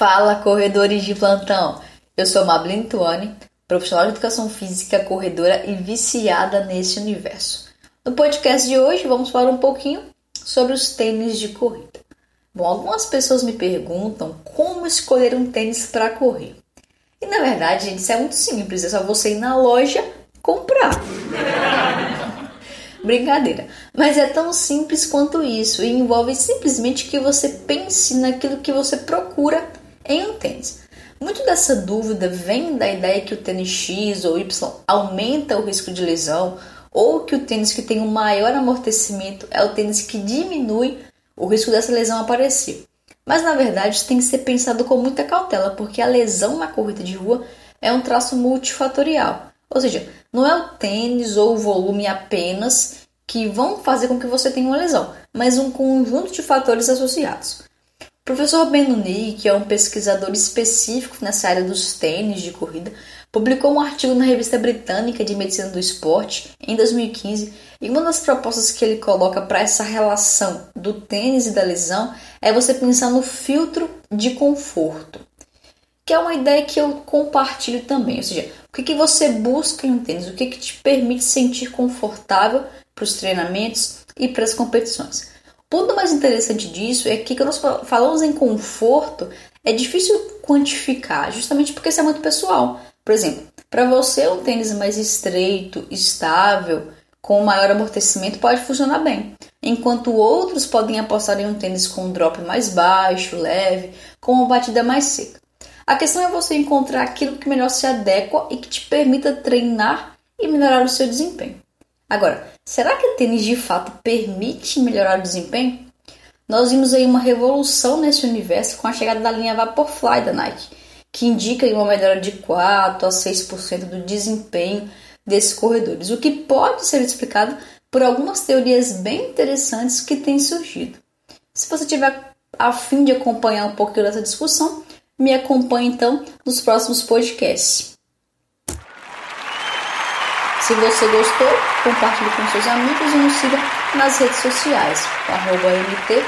Fala, corredores de plantão! Eu sou Mablin Tuane, profissional de educação física, corredora e viciada nesse universo. No podcast de hoje vamos falar um pouquinho sobre os tênis de corrida. Bom, algumas pessoas me perguntam como escolher um tênis para correr. E na verdade, gente, isso é muito simples, é só você ir na loja comprar. Brincadeira. Mas é tão simples quanto isso e envolve simplesmente que você pense naquilo que você procura em um tênis. Muito dessa dúvida vem da ideia que o tênis X ou Y aumenta o risco de lesão ou que o tênis que tem um maior amortecimento é o tênis que diminui o risco dessa lesão aparecer. Mas na verdade isso tem que ser pensado com muita cautela, porque a lesão na corrida de rua é um traço multifatorial. Ou seja, não é o tênis ou o volume apenas que vão fazer com que você tenha uma lesão, mas um conjunto de fatores associados. O professor Benuni, que é um pesquisador específico nessa área dos tênis de corrida, publicou um artigo na revista britânica de medicina do esporte em 2015 e uma das propostas que ele coloca para essa relação do tênis e da lesão é você pensar no filtro de conforto que é uma ideia que eu compartilho também. Ou seja, o que, que você busca em um tênis? O que, que te permite sentir confortável para os treinamentos e para as competições? Ponto mais interessante disso é que quando nós falamos em conforto, é difícil quantificar, justamente porque isso é muito pessoal. Por exemplo, para você um tênis mais estreito, estável, com maior amortecimento pode funcionar bem, enquanto outros podem apostar em um tênis com um drop mais baixo, leve, com uma batida mais seca. A questão é você encontrar aquilo que melhor se adequa e que te permita treinar e melhorar o seu desempenho. Agora, será que o tênis de fato permite melhorar o desempenho? Nós vimos aí uma revolução nesse universo com a chegada da linha Vaporfly da Nike, que indica uma melhora de 4 a 6% do desempenho desses corredores, o que pode ser explicado por algumas teorias bem interessantes que têm surgido. Se você tiver a fim de acompanhar um pouquinho dessa discussão, me acompanhe então nos próximos podcasts. Se você gostou, compartilhe com seus amigos e nos siga nas redes sociais, mt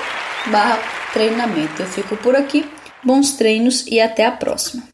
treinamento. Eu fico por aqui, bons treinos e até a próxima.